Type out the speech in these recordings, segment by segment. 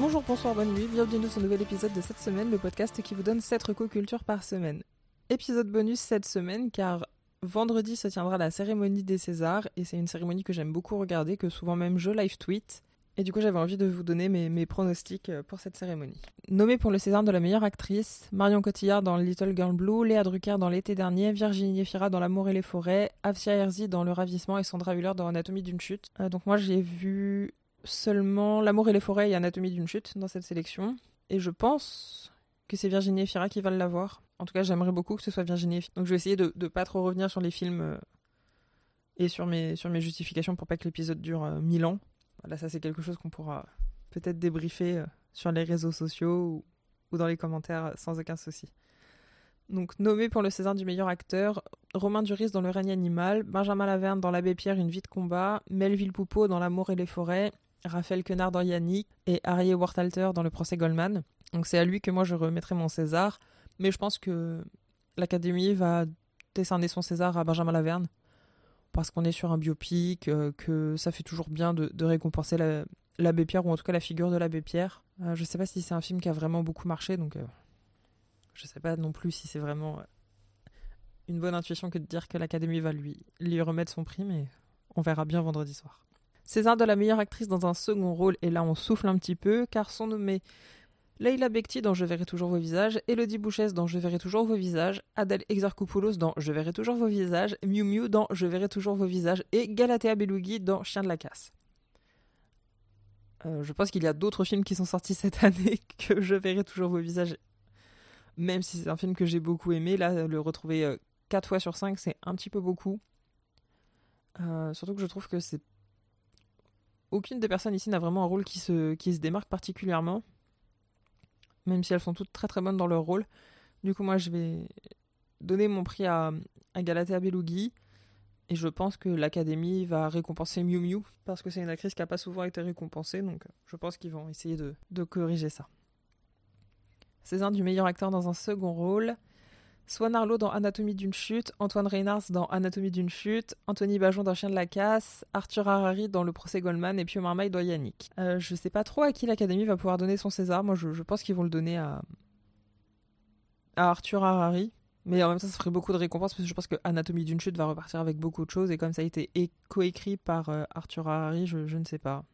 Bonjour, bonsoir, bonne nuit, bienvenue dans ce nouvel épisode de cette semaine, le podcast qui vous donne 7 recocultures par semaine. Épisode bonus cette semaine car vendredi se tiendra la cérémonie des Césars et c'est une cérémonie que j'aime beaucoup regarder, que souvent même je live tweet. Et du coup, j'avais envie de vous donner mes, pronostics euh, pour cette cérémonie. Nommée pour le César de la meilleure actrice, Marion Cotillard dans Little Girl Blue, Léa Drucker dans L'été dernier, Virginie Efira dans L'amour et les forêts, Afsia Herzi dans Le ravissement et Sandra Hüller dans Anatomie d'une chute. Euh, donc moi, j'ai vu seulement L'amour et les forêts et Anatomie d'une chute dans cette sélection. Et je pense que c'est Virginie Efira qui va l'avoir. En tout cas, j'aimerais beaucoup que ce soit Virginie Efira. Donc je vais essayer de ne pas trop revenir sur les films euh, et sur mes, justifications pour pas que l'épisode dure mille ans. Voilà, ça c'est quelque chose qu'on pourra peut-être débriefer euh, sur les réseaux sociaux ou, dans les commentaires euh, sans aucun souci. Donc nommé pour le César du meilleur acteur, Romain Duris dans Le règne animal, Benjamin Laverne dans L'Abbé Pierre, Une vie de combat, Melville Poupeau dans L'amour et les forêts, Raphaël Quenard dans Yannick et Harry Wartalter dans Le procès Goldman. Donc c'est à lui que moi je remettrai mon César, mais je pense que l'Académie va décerner son César à Benjamin Laverne parce qu'on est sur un biopic, euh, que ça fait toujours bien de, récompenser l'abbé Pierre, ou en tout cas la figure de l'abbé Pierre. Je euh, je sais pas si c'est un film qui a vraiment beaucoup marché, donc je euh, je sais pas non plus si c'est vraiment une bonne intuition que de dire que l'Académie va lui, lui remettre son prix, mais on verra bien vendredi soir. César de la meilleure actrice dans un second rôle, et là on souffle un petit peu, car sont nommés Leila Bekti dans Je verrai toujours vos visages, Elodie Bouchès dans Je verrai toujours vos visages, Adèle Exarchopoulos dans Je verrai toujours vos visages, Miu Miu dans Je verrai toujours vos visages et Galatea Belougui dans Chien de la casse. Euh, je pense qu'il y a d'autres films qui sont sortis cette année que Je verrai toujours vos visages, même si c'est un film que j'ai beaucoup aimé. Là, le retrouver 4 euh, fois sur 5, c'est un petit peu beaucoup. Euh, surtout que je trouve que c'est. Aucune des personnes ici n'a vraiment un rôle qui se, démarque particulièrement même si elles sont toutes très très bonnes dans leur rôle. Du coup, moi, je vais donner mon prix à, Galatea Belougui. Et je pense que l'Académie va récompenser Miu Miu, parce que c'est une actrice qui n'a pas souvent été récompensée, donc je pense qu'ils vont essayer de, corriger ça. César du meilleur acteur dans un second rôle. Swan Arlo dans Anatomie d'une chute, Antoine Reynars dans Anatomie d'une chute, Anthony Bajon dans Chien de la casse, Arthur Harari dans Le procès Goldman et Pio Marmaille dans Yannick. Euh, je sais pas trop à qui l'Académie va pouvoir donner son César. Moi, je, pense qu'ils vont le donner à, à Arthur Harari. Mais en même temps, ça ferait beaucoup de récompenses parce que je pense que Anatomie d'une chute va repartir avec beaucoup de choses. Et comme ça a été coécrit par euh, Arthur Harari, je, ne sais pas.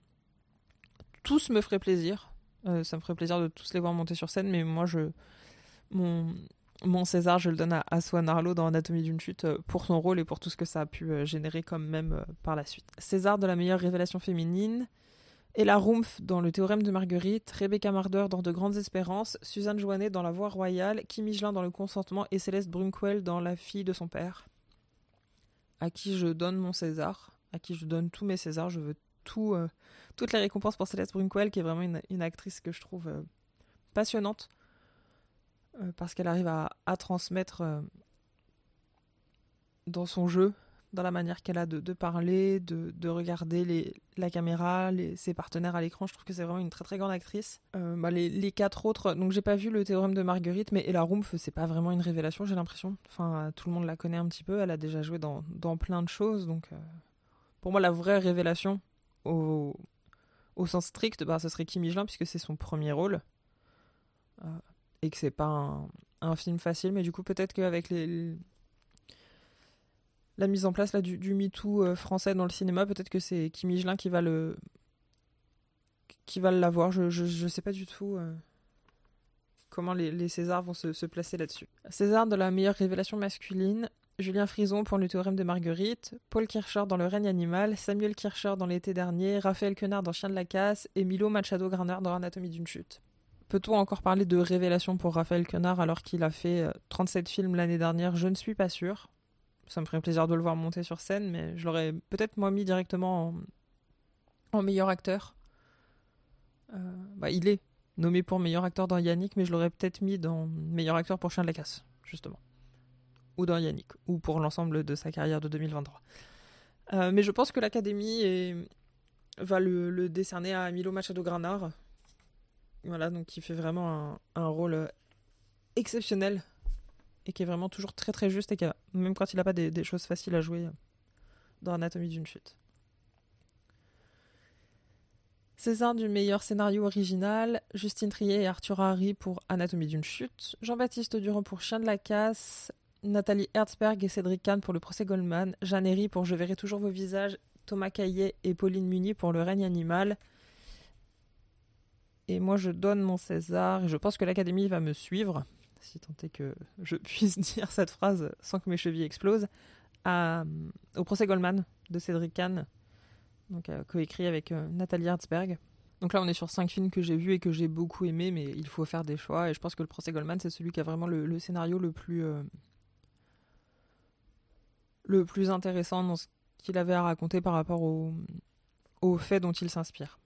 Tous me feraient plaisir. Euh, ça me ferait plaisir de tous les voir monter sur scène. Mais moi, je. Mon, mon César, je le donne à, Swan Arlo dans Anatomie d'une chute euh, pour son rôle et pour tout ce que ça a pu euh, générer comme même euh, par la suite. César de la meilleure révélation féminine. Ella Rumpf dans Le théorème de Marguerite, Rebecca Marder dans De grandes espérances, Suzanne Joannet dans La voie royale, Kim Michelin dans Le consentement et Céleste Brunkwell dans La fille de son père. À qui je donne mon César, à qui je donne tous mes Césars, je veux tout, toutes les récompenses pour Céleste Brunkwell qui est vraiment une, actrice que je trouve passionnante euh, parce qu'elle arrive à, transmettre euh, dans son jeu, dans la manière qu'elle a de, parler, de, regarder la caméra, ses partenaires à l'écran. Je trouve que c'est vraiment une très très grande actrice. Euh, bah, les, quatre autres, donc j'ai pas vu le théorème de Marguerite, mais Ella Rumpf, c'est pas vraiment une révélation, j'ai l'impression. Enfin, tout le monde la connaît un petit peu, elle a déjà joué dans, plein de choses, donc pour moi, la vraie révélation au, sens strict, bah, ce serait Kim Michelin, puisque c'est son premier rôle et que c'est pas un, film facile, mais du coup peut-être qu'avec la mise en place là du, du MeToo euh, français dans le cinéma, peut-être que c'est Kim qui va le qui va l'avoir. Je, je, sais pas du tout euh, comment les, les, Césars vont se, se placer là-dessus. César de la meilleure révélation masculine. Julien Frison pour le théorème de Marguerite, Paul Kircher dans Le règne animal, Samuel Kircher dans l'été dernier, Raphaël Quenard dans Chien de la casse et Milo Machado Graner dans Anatomie d'une chute. Peut-on encore parler de révélation pour Raphaël Quenard alors qu'il a fait 37 euh, films l'année dernière? Je ne suis pas sûr. Ça me ferait plaisir de le voir monter sur scène, mais je l'aurais peut-être moi mis directement en, meilleur acteur. Euh, bah, il est nommé pour meilleur acteur dans Yannick, mais je l'aurais peut-être mis dans meilleur acteur pour Chien de la Casse, justement. Ou dans Yannick, ou pour l'ensemble de sa carrière de 2023. Euh, mais je pense que l'Académie va le, le, décerner à Milo Machado Granard voilà, donc qui fait vraiment un, rôle euh, exceptionnel et qui est vraiment toujours très très juste et qui même quand il n'a pas des, choses faciles à jouer euh, dans Anatomie d'une chute. César du meilleur scénario original, Justine Trier et Arthur Harry pour Anatomie d'une chute, Jean-Baptiste Durand pour Chien de la casse, Nathalie Herzberg et Cédric Kahn pour Le procès Goldman, Jeanne Herry pour Je verrai toujours vos visages, Thomas Caillet et Pauline Muni pour Le règne animal. Et moi je donne mon César et je pense que l'Académie va me suivre, si tant est que je puisse dire cette phrase sans que mes chevilles explosent, au procès Goldman de Cédric Kahn donc euh, coécrit avec euh, Nathalie Herzberg. Donc là, on est sur cinq films que j'ai vus et que j'ai beaucoup aimés, mais il faut faire des choix. Et je pense que le procès Goldman, c'est celui qui a vraiment le, scénario le plus, euh, le plus intéressant dans ce qu'il avait à raconter par rapport aux faits dont il s'inspire.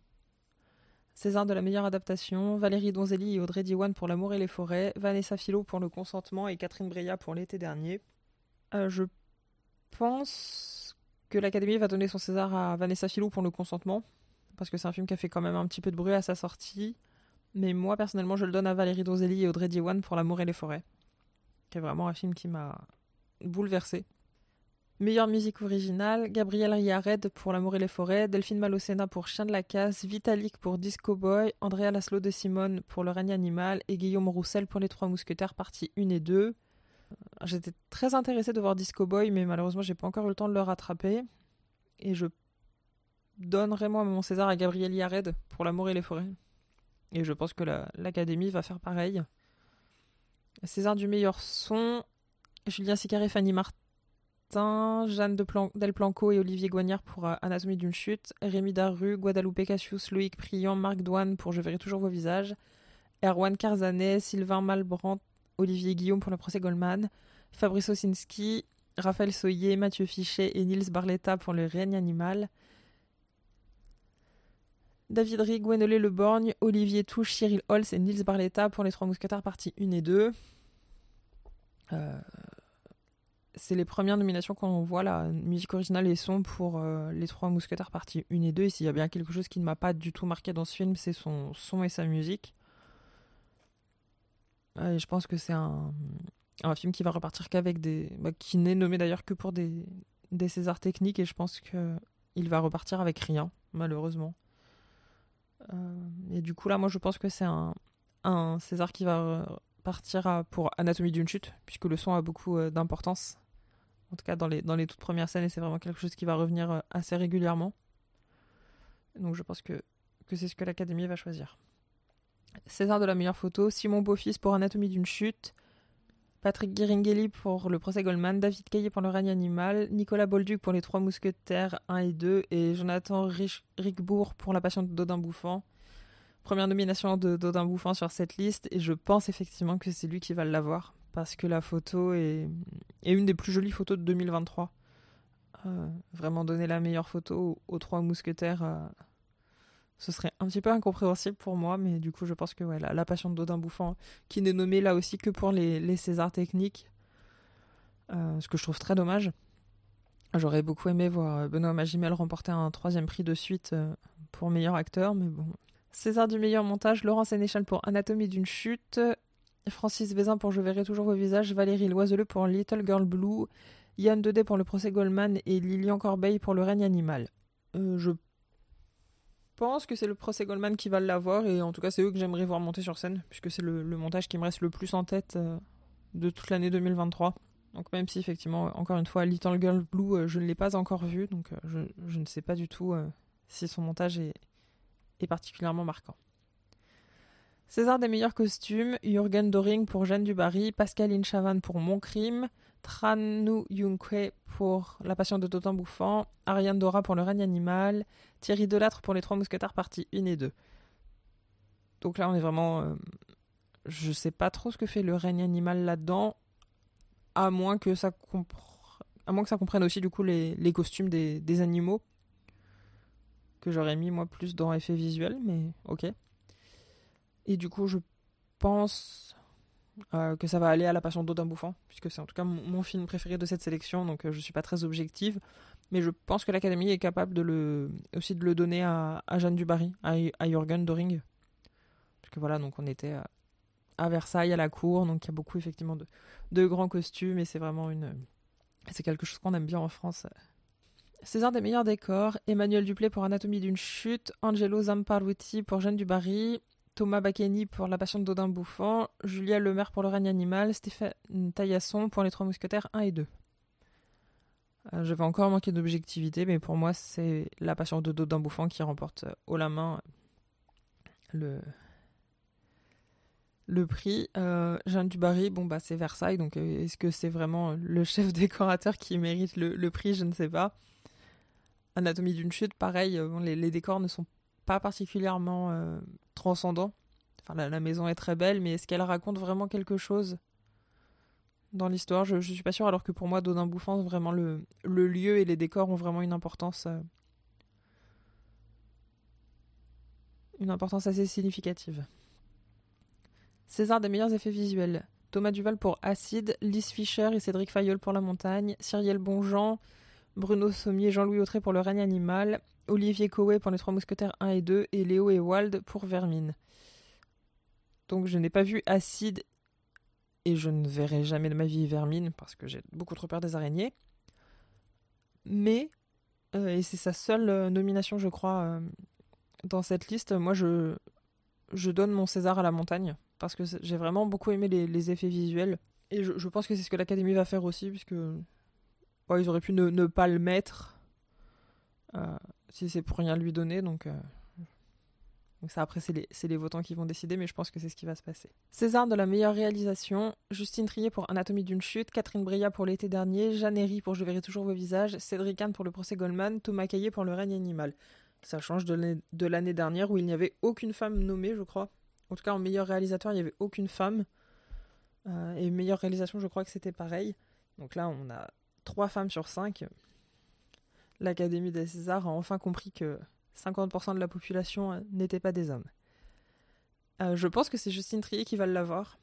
César de la meilleure adaptation, Valérie Donzelli et Audrey Diwan pour L'amour et les forêts, Vanessa Philo pour Le consentement et Catherine Breillat pour l'été dernier. je pense que l'Académie va donner son César à Vanessa Philou pour le consentement, parce que c'est un film qui a fait quand même un petit peu de bruit à sa sortie. Mais moi, personnellement, je le donne à Valérie Donzelli et Audrey Diwan pour L'amour et les forêts, qui est vraiment un film qui m'a bouleversé. Meilleure musique originale, Gabriel Riared pour L'amour et les forêts, Delphine Malocena pour Chien de la casse, Vitalik pour Disco Boy, Andrea Laszlo de Simone pour Le règne animal et Guillaume Roussel pour Les trois mousquetaires partie 1 et 2. J'étais très intéressée de voir Disco Boy, mais malheureusement, j'ai pas encore eu le temps de le rattraper. Et je donnerai moi mon César à Gabriel Yared pour L'amour et les forêts. Et je pense que l'Académie va faire pareil. César du meilleur son, Julien Sicaré, Fanny Martin, Jeanne de et Olivier Guagnard pour euh, Anatomie d'une chute, Rémi Daru, Guadalupe Cassius, Loïc Priant, Marc Douane pour Je verrai toujours vos visages, Erwan Carzanet, Sylvain Malbrant Olivier Guillaume pour le procès Goldman, Fabrice Osinski, Raphaël Soyer, Mathieu Fichet et Nils Barletta pour le règne animal. David Rig, Gwenolé Le Borgne, Olivier Touche, Cyril Holz et Nils Barletta pour les Trois Mousquetaires partie 1 et 2. Euh, c'est les premières nominations qu'on voit, la musique originale et son pour euh, les Trois Mousquetaires partie 1 et 2. Et s'il y a bien quelque chose qui ne m'a pas du tout marqué dans ce film, c'est son son et sa musique je pense que c'est un, film qui va repartir qu'avec des. Bah, qui n'est nommé d'ailleurs que pour des, des Césars techniques et je pense qu'il va repartir avec rien, malheureusement. Euh, et du coup, là, moi, je pense que c'est un, un César qui va partir pour Anatomie d'une chute, puisque le son a beaucoup euh, d'importance. En tout cas, dans les, les toutes premières scènes, et c'est vraiment quelque chose qui va revenir euh, assez régulièrement. Donc, je pense que, c'est ce que l'Académie va choisir. César de la meilleure photo, Simon Beaufils pour Anatomie d'une chute, Patrick Guiringhelli pour Le procès Goldman, David Caillé pour Le règne animal, Nicolas Bolduc pour Les Trois Mousquetaires 1 et 2 et Jonathan Rickbourg pour La Passion de Dodin Bouffant. Première nomination de Dodin Bouffant sur cette liste et je pense effectivement que c'est lui qui va l'avoir parce que la photo est, une des plus jolies photos de 2023. Euh, vraiment donner la meilleure photo aux Trois Mousquetaires. Euh, ce serait un petit peu incompréhensible pour moi, mais du coup, je pense que ouais, la, passion de Dodin Bouffant, qui n'est nommée là aussi que pour les, les Césars techniques, euh, ce que je trouve très dommage. J'aurais beaucoup aimé voir Benoît Magimel remporter un troisième prix de suite euh, pour meilleur acteur, mais bon. César du meilleur montage, Laurent Sénéchal pour Anatomie d'une chute, Francis Vézin pour Je verrai toujours vos visages, Valérie Loiseleux pour Little Girl Blue, Yann Dedé pour Le procès Goldman et Lilian Corbeil pour Le règne animal. Euh, je pense que c'est le procès Goldman qui va l'avoir et en tout cas c'est eux que j'aimerais voir monter sur scène puisque c'est le, montage qui me reste le plus en tête euh, de toute l'année 2023. Donc même si effectivement, encore une fois, Little Girl Blue, euh, je ne l'ai pas encore vu, donc je, ne sais pas du tout si son montage est, particulièrement marquant. César des meilleurs costumes, Jürgen Doring pour Jeanne du Barry, Pascaline Chavannes pour Mon Crime, Tranu Yunkwe pour La Passion de Totin Bouffant, Ariane Dora pour Le règne animal, Thierry Delattre pour Les Trois Mousquetaires partie 1 et 2. Donc là, on est vraiment. Euh, je sais pas trop ce que fait le règne animal là-dedans, à moins que ça comprenne aussi du coup les, costumes des, animaux que j'aurais mis moi plus dans effet visuel, mais ok. Et du coup, je pense euh, que ça va aller à La Passion d'Odin Bouffant, puisque c'est en tout cas mon, film préféré de cette sélection, donc je euh, je suis pas très objective. Mais je pense que l'Académie est capable de le, aussi de le donner à, Jeanne Dubarry, à, à Jürgen Doring. Parce que voilà, donc on était à, Versailles, à la cour, donc il y a beaucoup effectivement de, de grands costumes, et c'est vraiment une. C'est quelque chose qu'on aime bien en France. César des meilleurs décors, Emmanuel Duplay pour Anatomie d'une chute, Angelo Zamparuti pour Jeanne du Barry, Thomas Bacchini pour La Passion de Dodin Bouffant, Julia Lemaire pour Le règne animal, Stéphane Taillasson pour Les Trois Mousquetaires 1 et 2. Euh, je vais encore manquer d'objectivité, mais pour moi, c'est La Passion de Dodin Bouffant qui remporte euh, haut la main le, le prix. Euh, Jeanne Dubarry, bon, bah, c'est Versailles, donc est-ce que c'est vraiment le chef décorateur qui mérite le prix? Je ne sais pas. Anatomie d'une chute, pareil, euh, les, décors ne sont pas particulièrement euh, transcendants. La, maison est très belle, mais est-ce qu'elle raconte vraiment quelque chose dans l'histoire? Je, ne suis pas sûre, alors que pour moi, Dodin Bouffant, vraiment le, lieu et les décors ont vraiment une importance. Euh, une importance assez significative. César des meilleurs effets visuels. Thomas Duval pour Acide, Lise Fischer et Cédric Fayol pour La Montagne, Cyrielle Bonjean, Bruno Sommier, Jean-Louis Autré pour Le règne animal, Olivier Coé pour Les Trois Mousquetaires 1 et 2 et Léo Ewald pour Vermine. Donc je n'ai pas vu Acide et je ne verrai jamais de ma vie Vermine parce que j'ai beaucoup trop peur des araignées. Mais, euh, et c'est sa seule euh, nomination je crois euh, dans cette liste, moi je, je donne mon César à la montagne parce que j'ai vraiment beaucoup aimé les, effets visuels. Et je pense que c'est ce que l'Académie va faire aussi puisque ils auraient pu ne, pas le mettre euh, si c'est pour rien lui donner. Donc, euh, ça, après, c'est les, les, votants qui vont décider, mais je pense que c'est ce qui va se passer. César de la meilleure réalisation, Justine Trier pour Anatomie d'une chute, Catherine Bria pour l'été dernier, Jeanne Herry pour Je verrai toujours vos visages, Cédric Anne pour le procès Goldman, Thomas Caillé pour Le règne animal. Ça change de l'année dernière où il n'y avait aucune femme nommée, je crois. En tout cas, en meilleur réalisateur, il n'y avait aucune femme. Euh, et meilleure réalisation, je crois que c'était pareil. Donc là, on a 3 femmes sur 5, l'Académie des Césars a enfin compris que 50% de la population euh, n'était pas des hommes. Euh, je pense que c'est Justine Trier qui va l'avoir.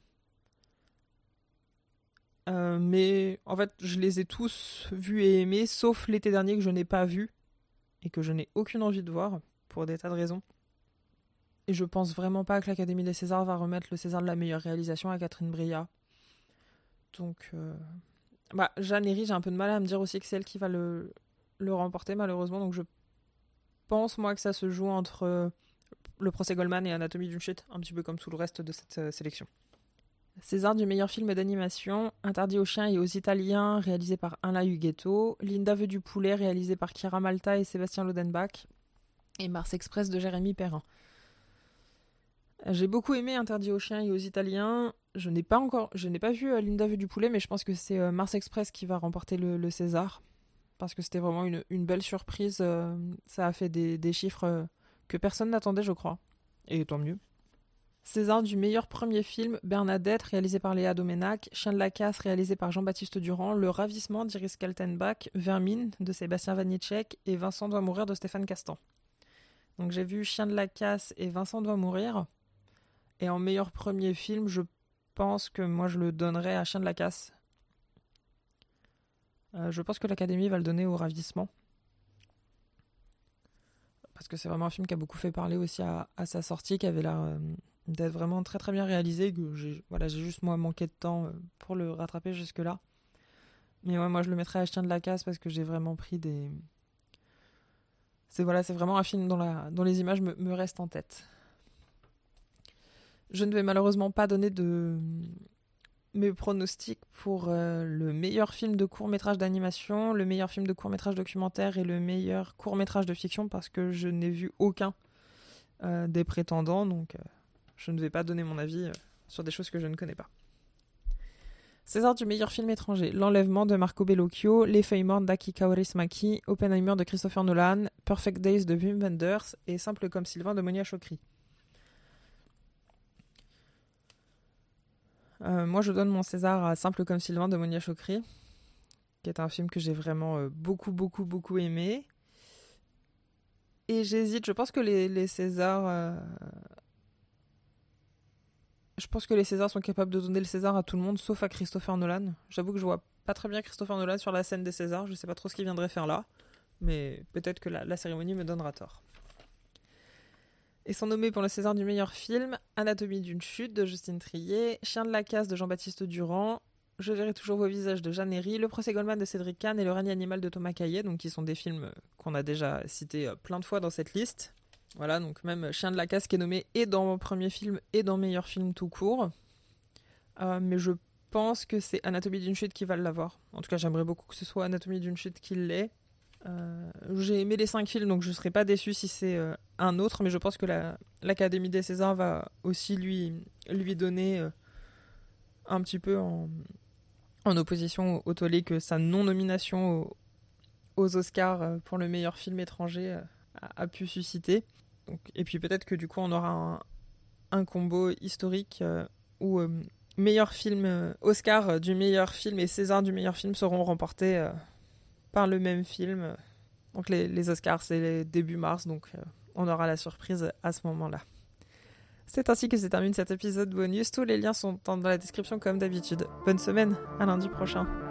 Euh, mais en fait, je les ai tous vus et aimés, sauf l'été dernier que je n'ai pas vu et que je n'ai aucune envie de voir pour des tas de raisons. Et je pense vraiment pas que l'Académie des Césars va remettre le César de la meilleure réalisation à Catherine Bria. Donc, bah, Jeanne Herry, j'ai un peu de mal à me dire aussi que c'est elle qui va le, remporter, malheureusement. Donc je pense, moi, que ça se joue entre euh, le procès Goldman et Anatomie d'une chute, un petit peu comme tout le reste de cette euh, sélection. César du meilleur film d'animation, Interdit aux chiens et aux Italiens, réalisé par Alain Huguetto, Linda veut du poulet, réalisé par Kira Malta et Sébastien Lodenbach, et Mars Express de Jérémy Perrin. J'ai beaucoup aimé Interdit aux chiens et aux Italiens. Je n'ai pas encore, je n'ai pas vu euh, Linda vue du poulet, mais je pense que c'est euh, Mars Express qui va remporter le, César parce que c'était vraiment une, belle surprise. Euh, ça a fait des, chiffres que personne n'attendait, je crois, et tant mieux. César du meilleur premier film, Bernadette, réalisé par Léa Domenac, Chien de la casse, réalisé par Jean-Baptiste Durand, Le ravissement d'Iris Kaltenbach, Vermine de Sébastien Vanitschek et Vincent doit mourir de Stéphane Castan. Donc j'ai vu Chien de la casse et Vincent doit mourir. Et en meilleur premier film, je pense que moi je le donnerais à Chien de la Casse. Euh, je pense que l'Académie va le donner au Ravissement. Parce que c'est vraiment un film qui a beaucoup fait parler aussi à, sa sortie, qui avait l'air euh, d'être vraiment très très bien réalisé. J'ai voilà, juste moi manqué de temps euh, pour le rattraper jusque-là. Mais ouais, moi je le mettrais à Chien de la Casse parce que j'ai vraiment pris des. C'est voilà, c'est vraiment un film dont les images me restent en tête. Je ne vais malheureusement pas donner de mes pronostics pour euh, le meilleur film de court métrage d'animation, le meilleur film de court métrage documentaire et le meilleur court métrage de fiction parce que je n'ai vu aucun euh, des prétendants, donc euh, je ne vais pas donner mon avis sur des choses que je ne connais pas. César du meilleur film étranger, L'enlèvement de Marco Bellocchio, Les feuilles mortes d'Aki Kaurismäki, Oppenheimer de Christopher Nolan, Perfect Days de Wim Wenders et Simple comme Sylvain de Monia Chokri. Euh, moi, je donne mon César à Simple comme Sylvain de Monia Chokri, qui est un film que j'ai vraiment euh, beaucoup, beaucoup, beaucoup aimé. Et j'hésite, je pense que les, Césars. Euh, je pense que les Césars sont capables de donner le César à tout le monde, sauf à Christopher Nolan. J'avoue que je vois pas très bien Christopher Nolan sur la scène des Césars, je sais pas trop ce qu'il viendrait faire là, mais peut-être que la cérémonie me donnera tort et sont nommés pour le César du meilleur film Anatomie d'une chute de Justine Trier, Chien de la casse de Jean-Baptiste Durand, Je verrai toujours vos visages de Jeanne Herry, Le procès Goldman de Cédric Kahn et Le règne animal de Thomas Caillet, donc qui sont des films qu'on a déjà cités plein de fois dans cette liste. Voilà, donc même Chien de la casse qui est nommé et dans mon premier film et dans meilleur film tout court. mais je pense que c'est Anatomie d'une chute qui va l'avoir. En tout cas, j'aimerais beaucoup que ce soit Anatomie d'une chute qui l'ait. Euh, j'ai aimé les cinq films, donc je ne serais pas déçu si c'est euh, un autre, mais je pense que l'Académie des Césars va aussi lui, lui donner euh, un petit peu en, opposition au, tollé que sa non-nomination aux, Oscars pour le meilleur film étranger a, pu susciter. Et puis peut-être que du coup on aura un, un combo historique où meilleur film, Oscar du meilleur film et César du meilleur film seront remportés par le même film. Donc les, Oscars, c'est début mars, donc on aura la surprise à ce moment-là. C'est ainsi que se termine cet épisode bonus. Tous les liens sont dans la description comme d'habitude. Bonne semaine, à lundi prochain.